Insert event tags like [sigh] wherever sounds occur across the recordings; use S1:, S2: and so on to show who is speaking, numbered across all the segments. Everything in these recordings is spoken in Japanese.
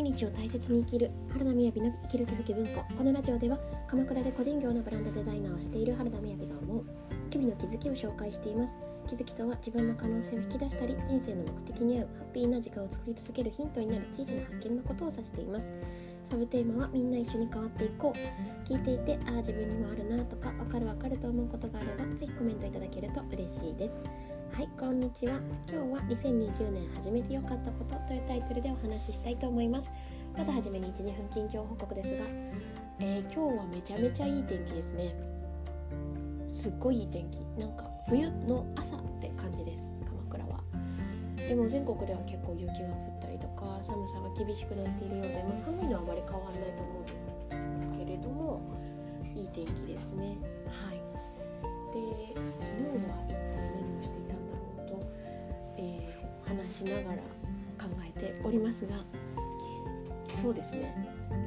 S1: 毎日を大切に生きる原田みやびの生きる気づき文庫。このラジオでは鎌倉で個人業のブランドデザイナーをしている原田みやびが思う日々の気づきを紹介しています。気づきとは自分の可能性を引き出したり人生の目的に合うハッピーな時間を作り続けるヒントになる小さな発見のことを指しています。サブテーマはみんな一緒に変わっていこう。聞いていてああ自分にもあるなとかわかるわかると思うことがあればぜひコメントいただけると嬉しいです。はいこんにちは。今日は2020年始めてよかったことというタイトルでお話ししたいと思います。まずはじめに12分近況報告ですが、えー、今日はめちゃめちゃいい天気ですね。すっごいいい天気。なんか冬の朝って感じです鎌倉は。でも全国では結構雪が降ったりとか寒さが厳しくなっているようで、まあ、寒いのはあまり変わらないと思うんです。けれどもいい天気ですね。はい。で昨日はしながら考えておりますがそうですね。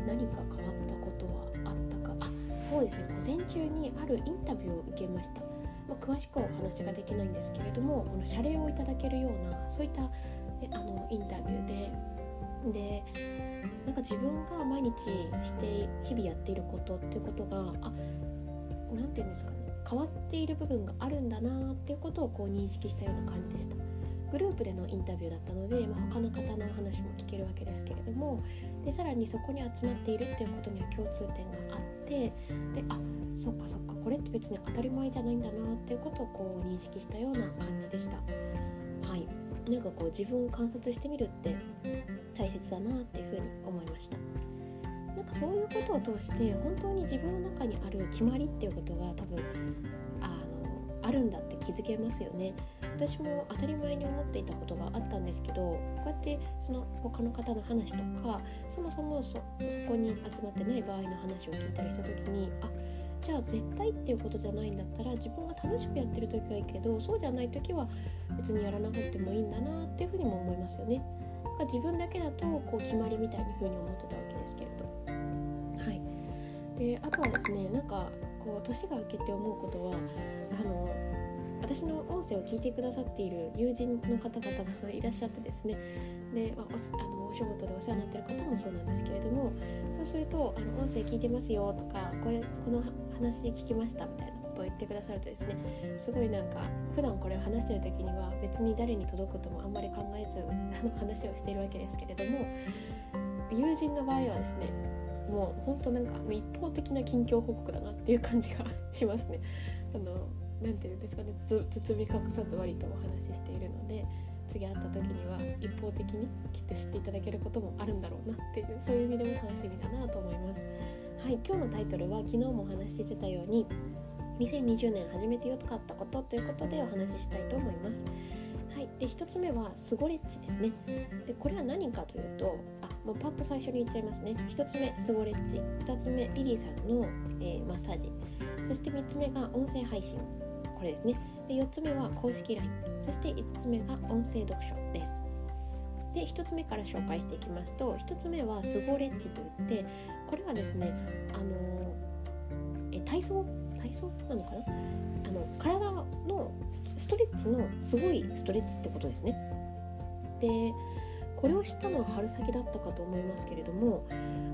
S1: 何か変わったことはあったか？あそうですね。午前中にあるインタビューを受けました、まあ、詳しくはお話ができないんですけれどもこの謝礼をいただけるようなそういったあのインタビューででなんか自分が毎日して日々やっていることっていうことがあ何て言うんですかね。変わっている部分があるんだなっていうことをこう認識したような感じでした。グループでのインタビューだったので、まあ、他の方の話も聞けるわけですけれどもでさらにそこに集まっているっていうことには共通点があってであそっかそっかこれって別に当たり前じゃないんだなっていうことをこう認識したような感じでした。はい。なんかこう自分を観察してみるって大切だなっていうふうに思いました。なんかそういうことを通して本当に自分の中にある決まりっていうことが多分あのあるんだって気づけますよね。私も当たり前に思っていたことがあったんですけどこうやってその他の方の話とかそもそもそこに集まってない場合の話を聞いたりした時にあじゃあ絶対っていうことじゃないんだったら自分が楽しくやってる時はいいけどそうじゃない時は別にやらなくてもいいんだなっていうふうにも思いますよね。か自分だけだとこう決まりみたいな風に思ってたわけですけれど。はい、であとはですねなんかこう年が明けて思うことはあの私の音声を聞いてくださっている友人の方々がいらっしゃってですねで、まあ、おあのお仕事でお世話になってる方もそうなんですけれどもそうすると「あの音声聞いてますよ」とかこれ「この話聞きました」みたいなことを言ってくださるとですねすごいなんか普段これを話してる時には別に誰に届くともあんまり考えず [laughs] あの話をしているわけですけれども友人の場合はですねもうほんとなんか一方的な近況報告だなっていう感じがしますね。あの何て言うんですかね包み隠さず割とお話ししているので次会った時には一方的にきっと知っていただけることもあるんだろうなっていうそういう意味でも楽しみだなと思います。はい、今日のタイトルは昨日もお話ししてたように2020年始めてよかったことということでお話ししたいと思います。はい、で1つ目はスゴレッチですね。でこれは何かというとあもうパッと最初に言っちゃいますね。1つ目スゴレッチ2つ目リリーさんの、えー、マッサージそして3つ目が音声配信これですね。で4つ目は公式 LINE そして5つ目が音声読書です。で1つ目から紹介していきますと1つ目はスゴレッジといってこれはですねあのえ体操？体操なのかな？あの体のストレッチのすごいストレッチってことですね。でこれを知ったのは春先だったかと思いますけれども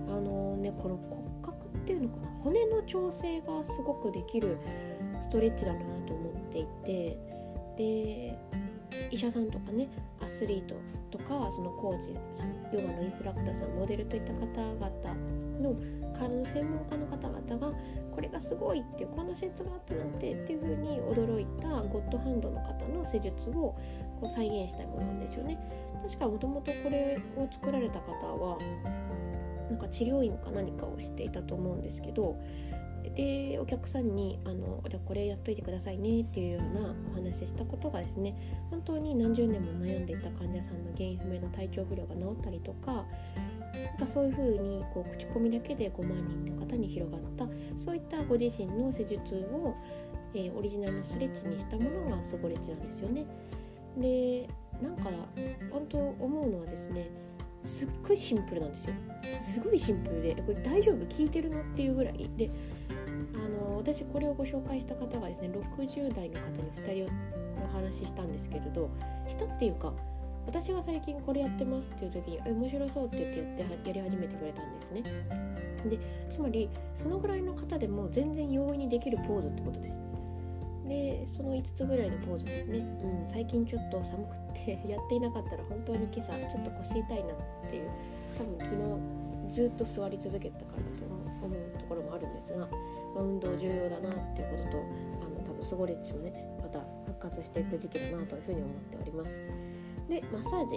S1: あのねこの骨格っていうのかな？骨の調整がすごくできるストレッチだなと思っていてで医者さんとかねアスリートとかそのコーチさんヨガのインストラクターさんモデルといった方々の体の専門家の方々がこれがすごいってこんな施術があったなんてっていう風に驚いたゴッドハンドの方の施術をこう再現したものなんですよね。確かもともとこれを作られた方はなんか治療院か何かをしていたと思うんですけどでお客さんにあのじゃこれやっといてくださいねっていうようなお話ししたことがですね本当に何十年も悩んでいた患者さんの原因不明の体調不良が治ったりとかなんかそういうふうにこう口コミだけで5万人の方に広がったそういったご自身の施術を、えー、オリジナルのストレッチにしたものがスゴレッチなんですよね。でなんか本当思うのはですねすっごいシンプルなんですよ。すごいシンプルでこれ大丈夫？聞いてるの？っていうぐらい。で私これをご紹介した方がですね60代の方に2人お話ししたんですけれどしたっていうか私が最近これやってますっていう時に「え面白そう」って言って言ってやり始めてくれたんですね。でつまりそのぐらいの方でも全然容易にできるポーズってことです。でその5つぐらいのポーズですね、うん、最近ちょっと寒くってやっていなかったら本当に今朝ちょっと腰痛いなっていう多分昨日ずっと座り続けたからだと思うところもあるんですが、まあ、運動重要だなっていうこととあの多分スゴレッチもねまた復活していく時期だなというふうに思っておりますでマッサージ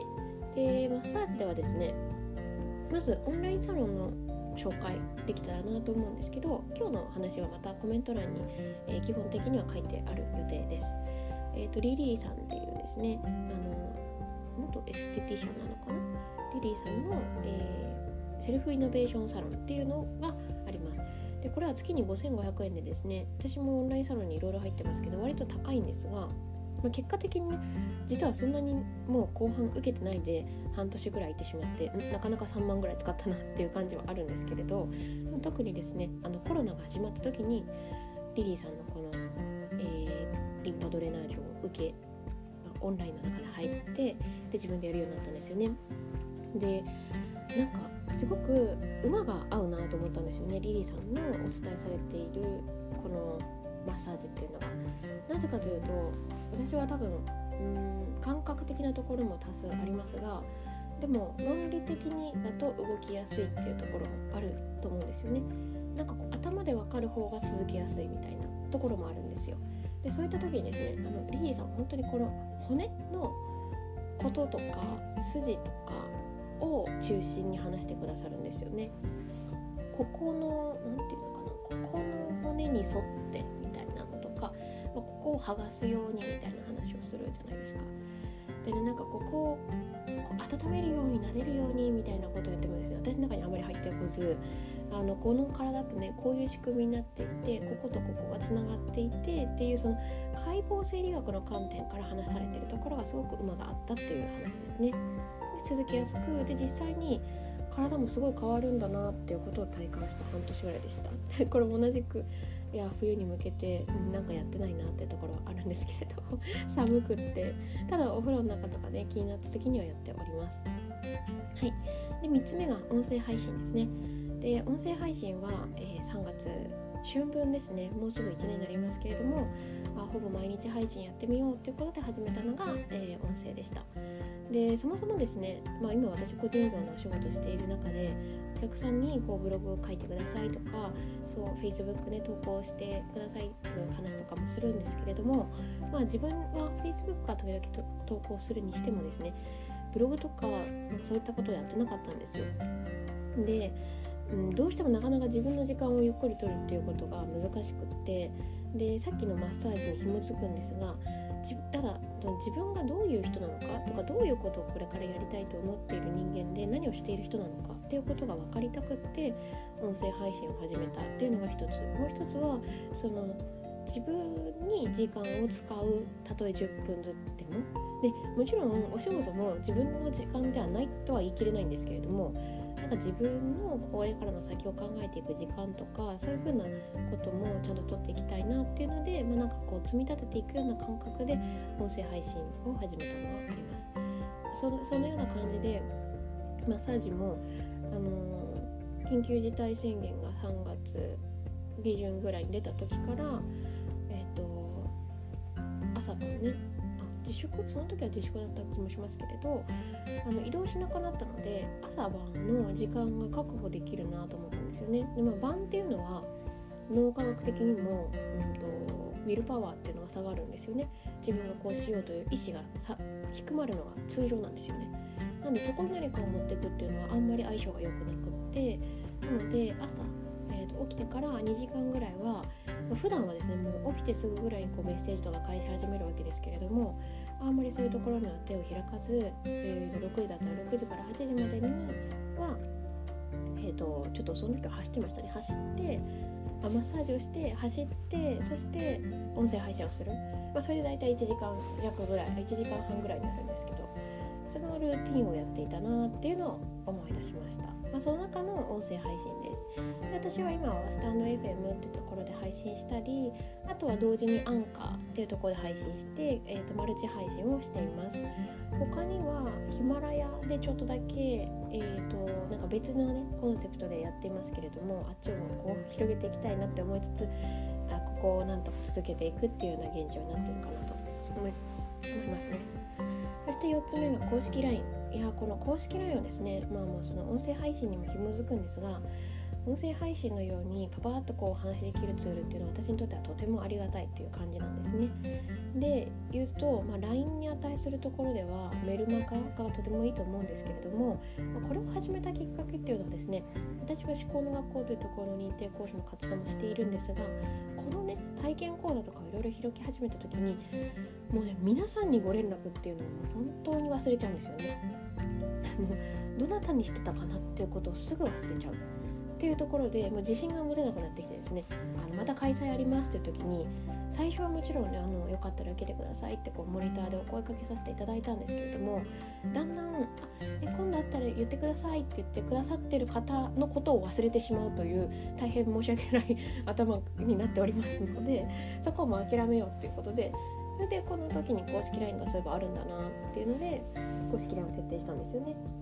S1: でマッサージではですねまずオンラインサロンの紹介できたらなと思うんですけど今日の話はまたコメント欄に、えー、基本的には書いてある予定です。えっ、ー、とリリーさんっていうですねあの元エステティシャンなのかな？リリーさんの、えー、セルフイノベーションサロンっていうのが。れは月に5500円でですね私もオンラインサロンにいろいろ入ってますけど割と高いんですがま、結果的にね実はそんなにもう後半受けてないで半年ぐらいいってしまってなかなか3万ぐらい使ったなっていう感じはあるんですけれど特にですねあのコロナが始まった時にリリーさんのこの、えー、リンパドレナージュを受け、ま、オンラインの中で入ってで自分でやるようになったんですよね。でなんかすごく馬が合うなと思ったんですよねリリーさんのお伝えされているこのマッサージっていうのが。なぜかというと私は多分うん感覚的なところも多数ありますがでも論理的にだと動きやすいっていうところもあると思うんですよね。なんかこう頭で分かる方が続きやすいみたいなところもあるんですよ。でそういった時にですねあのリリーさん本当にこの骨のこととか筋とかを中心に話してくださるんですよね。ここの何て言うのかなここの骨に沿ってみたいなのとかまあ、ここを剥がすようにみたいな話をするじゃないですか。でねなんかここを温めるように撫でるようにみたいなことを言ってもですね私の中にあまり入ってこずあのこの体ってねこういう仕組みになっていてこことここがつながっていてっていうその解剖生理学の観点から話されてるところがすごく馬があったっていう話ですね。続きやすくで実際に体もすごい変わるんだなっていうことを体感した半年ぐらいでした。[laughs] これも同じくいや冬に向けてなんかやってないなってところはあるんですけれど [laughs] 寒くって。ただお風呂の中とかね気になった時にはやっております。はい。で3つ目が音声配信ですね。で音声配信は、えー、3月春分ですね。もうすぐ1年になりますけれどもあほぼ毎日配信やってみようということで始めたのが、えー、音声でした。でそもそもですね、まあ、今私個人業のお仕事している中でお客さんにこうブログを書いてくださいとかそう Facebook で投稿してくださいっていう話とかもするんですけれども、まあ、自分は Facebook から時々投稿するにしてもですねブログとかそういったことをやってなかったんですよ。で、うん、どうしてもなかなか自分の時間をゆっくりとるっていうことが難しくってでさっきのマッサージに紐づくんですがただ自分がどういう人なのか？とかどういうことをこれからやりたいと思っている人間で何をしている人なのか？っていうことが分かりたくって音声配信を始めたっていうのが一つ。もう一つはその自分に時間を使うたとえ10分ずつでも。でもちろんお仕事も自分の時間ではないとは言い切れないんですけれどもなんか自分のこれからの先を考えていく時間とかそういうふうなこともちゃんと取っていきたいなっていうので、まあ、なんかこう積み立てていくような感覚で音声配信を始めたのはあります。そのそのような感じでマッサージも、あの、緊急事態宣言が3月下旬ぐらいに出た時から、えーと朝からね自粛その時は自粛だった気もしますけれどあの移動しなくなったので朝晩の時間が確保できるなと思ったんですよね。でまあ、晩っていうのは脳科学的にも、うんと、ウィルパワーっていうのが下がるんですよね。自分がこうしようという意思がさ低まるのが通常なんですよね。なんでそこに何かを持っていくっていうのはあんまり相性が良くなくってなので朝、起きてから2時間ぐらいはまあ、普段はですねもう起きてすぐぐらいにこうメッセージとか返し始めるわけですけれどもあんまりそういうところには手を開かず、えー、6時だったら6時から8時までには、えーと、ちょっとその時は走ってましたね。走ってマッサージをして走ってそして音声配信をする、まあ、それで大体1時間弱ぐらい1時間半ぐらいになるんですけど。そのルーティンをやっていたなっていうのを思い出しました、まあ、その中の音声配信です。で私は今はスタンド FM っていうところで配信したりあとは同時にアンカーっていうところで配信して、えーと、マルチ配信をしています。他にはヒマラヤでちょっとだけ、えーと、なんか別のねコンセプトでやっていますけれどもあっちをこう広げていきたいなって思いつつあここをなんとか続けていくっていうような現状になってるかなと思いますね。そして4つ目が公式 LINE いやこの公式 LINE はですねまあもうその音声配信にも紐づくんですが音声配信のようにパパッとこうお話しできるツールっていうのは私にとってはとてもありがたいっていう感じなんですね。で言うと、まあ、LINE に値するところではメルマガがとてもいいと思うんですけれども、まあ、これを始めたきっかけっていうのはですね私は思考の学校というところの認定講師の活動もしているんですがこのね体験講座とかをいろいろ開き始めた時にもうね皆さんにご連絡っていうのを本当に忘れちゃうんですよね。どなたにしてたかなっていうことをすぐ忘れちゃう。っていうところでもう自信が持てなくなってきてですねあのまた開催ありますっていう時に最初はもちろんねあのよかったら受けてくださいってこうモニターでお声かけさせていただいたんですけれどもだんだんあえ今度あったら言ってくださいって言ってくださってる方のことを忘れてしまうという大変申し訳ない [laughs] 頭になっておりますのでそこも諦めようっていうことでそれでこの時に公式 LINE がそういえばあるんだなっていうので公式 LINE を設定したんですよね。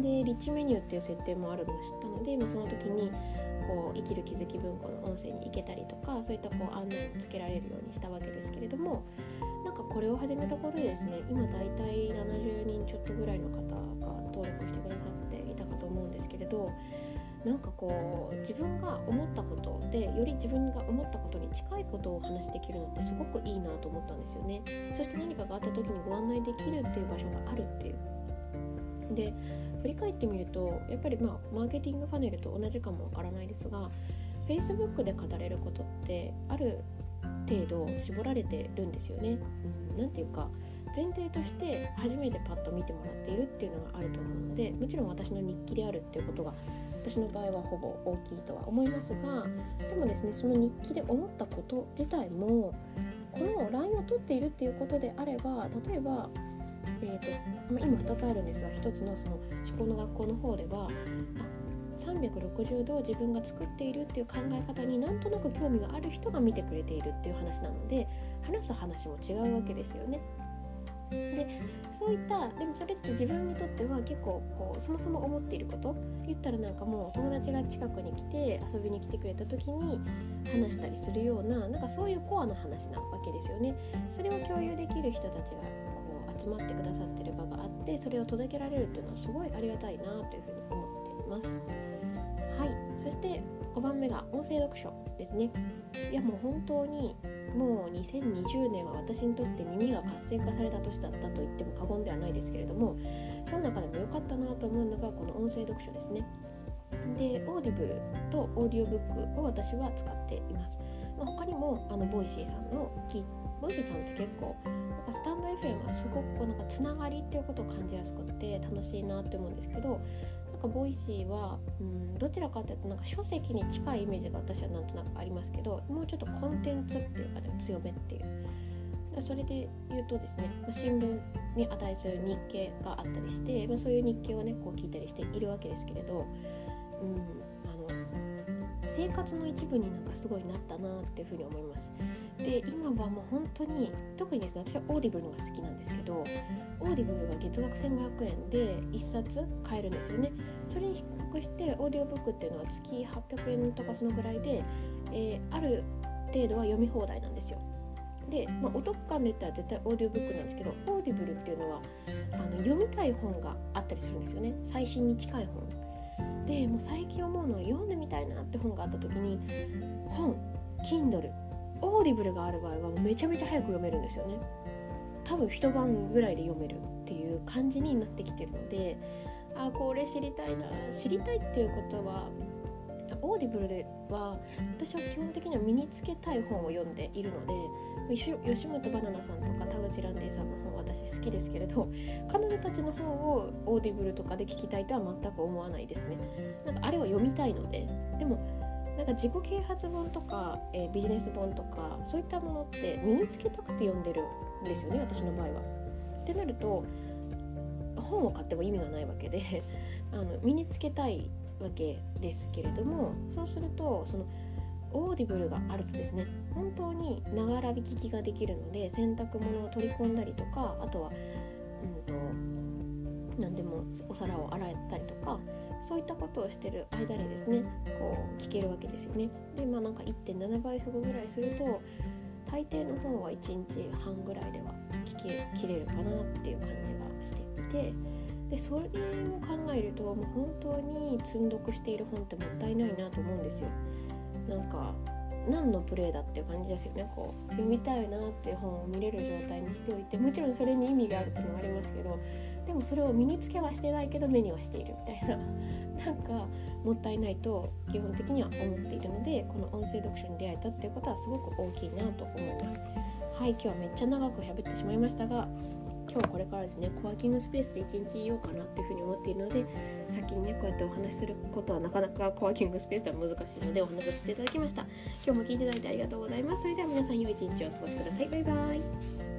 S1: でリッチメニューっていう設定もあるのを知ったので、まあ、その時にこう生きる気づき文庫の音声に行けたりとかそういったこう案内をつけられるようにしたわけですけれどもなんかこれを始めたことでですね今大体70人ちょっとぐらいの方が登録してくださっていたかと思うんですけれどなんかこう自分が思ったことでより自分が思ったことに近いことをお話しできるのってすごくいいなと思ったんですよね。そして何かがあった時にご案内できるっていう場所があるっていうで振り返ってみるとやっぱりまあマーケティングパネルと同じかもわからないですが Facebook で語れることってある程度絞られてるんですよね。何、うん、ていうか前提として初めてパッと見てもらっているっていうのがあると思うのでもちろん私の日記であるっていうことが私の場合はほぼ大きいとは思いますがでもですねその日記で思ったこと自体もこの LINE を取っているっていうことであれば例えばえーとま、今2つあるんですが1つのその思考の学校の方では360度自分が作っているっていう考え方になんとなく興味がある人が見てくれているっていう話なので話す話も違うわけですよね。でそういったでもそれって自分にとっては結構こうそもそも思っていること言ったらなんかもう友達が近くに来て遊びに来てくれた時に話したりするようななんかそういうコアな話なわけですよね。それを共有できる人たちが集まってくださってる場があってそれを届けられるっていうのはすごいありがたいなというふうに思っています。はいそして5番目が音声読書ですね。いやもう本当にもう2020年は私にとって耳が活性化された年だったと言っても過言ではないですけれどもその中でも良かったなと思うのがこの音声読書ですね。でオーディブルとオーディオブックを私は使っています。まあ、他にもあのボイシーさんのボイシーさんって結構かスタンド FM はすごくこうなんかつながりっていうことを感じやすくて楽しいなって思うんですけどなんかボイシーは、うん、どちらかというとなんか書籍に近いイメージが私はなんとなくありますけどもうちょっとコンテンツっていうかね強めっていう。それで言うとですね、まあ、新聞に値する日経があったりして、まあ、そういう日経をねこう聞いたりしているわけですけれど、うん、生活の一部になんかすごいなったなっていうふうに思います。で今はもう本当に特にですね私はオーディブルのが好きなんですけどオーディブルが月額1500円で1冊買えるんですよね。それに比較してオーディオブックっていうのは月800円とかそのぐらいで、えー、ある程度は読み放題なんですよ。で、まあ、お得感で言ったら絶対オーディオブックなんですけどオーディブルっていうのはあの読みたい本があったりするんですよね最新に近い本。でもう最近思うのは読んでみたいなって本があった時に本 Kindle オーディブルがある場合はめちゃめちゃ早く読めるんですよね。多分一晩ぐらいで読めるっていう感じになってきてるのであこれ知りたいな。知りたいっていうことはオーディブルでは私は基本的には身につけたい本を読んでいるので吉本ばななさんとか田口ランディさんの本私好きですけれど彼女たちの本をオーディブルとかで聞きたいとは全く思わないですねなんかあれは読みたいのででもなんか自己啓発本とか、えー、ビジネス本とかそういったものって身につけたくて読んでるんですよね私の場合は。ってなると本を買っても意味がないわけで [laughs] あの身につけたいわけですけれどもそうするとそのオーディブルがあるとですね本当にながら聞きができるので洗濯物を取り込んだりとかあとは、うんと、何でもお皿を洗ったりとかそういったことをしてる間にですねこう聞けるわけですよね。でまあなんか1.7倍速ぐらいすると大抵の本は1日半ぐらいでは聞き切れるかなっていう感じがしていてでそれを考えるともう本当に積んどくしている本ってもったいないなと思うんですよ。なんか何のプレイだっていう感じですよね。こう読みたいなっていう本を見れる状態にしておいてもちろんそれに意味があるっていうのもありますけどでもそれを身につけはしてないけど目にはしているみたいな。[laughs] なんかもったいないと基本的には思っているのでこの音声読書に出会えたっていうことはすごく大きいなと思います。はい今日はめっちゃ長く喋ってしまいましたが今日これからですねコワーキングスペースで一日いようかなっていうふうに思っているので先にねこうやってお話しすることはなかなかコワーキングスペースでは難しいのでお話しさせていただきました。今日も聞いていただいてありがとうございます。それでは皆さん良い一日をお過ごしください。バイバイ。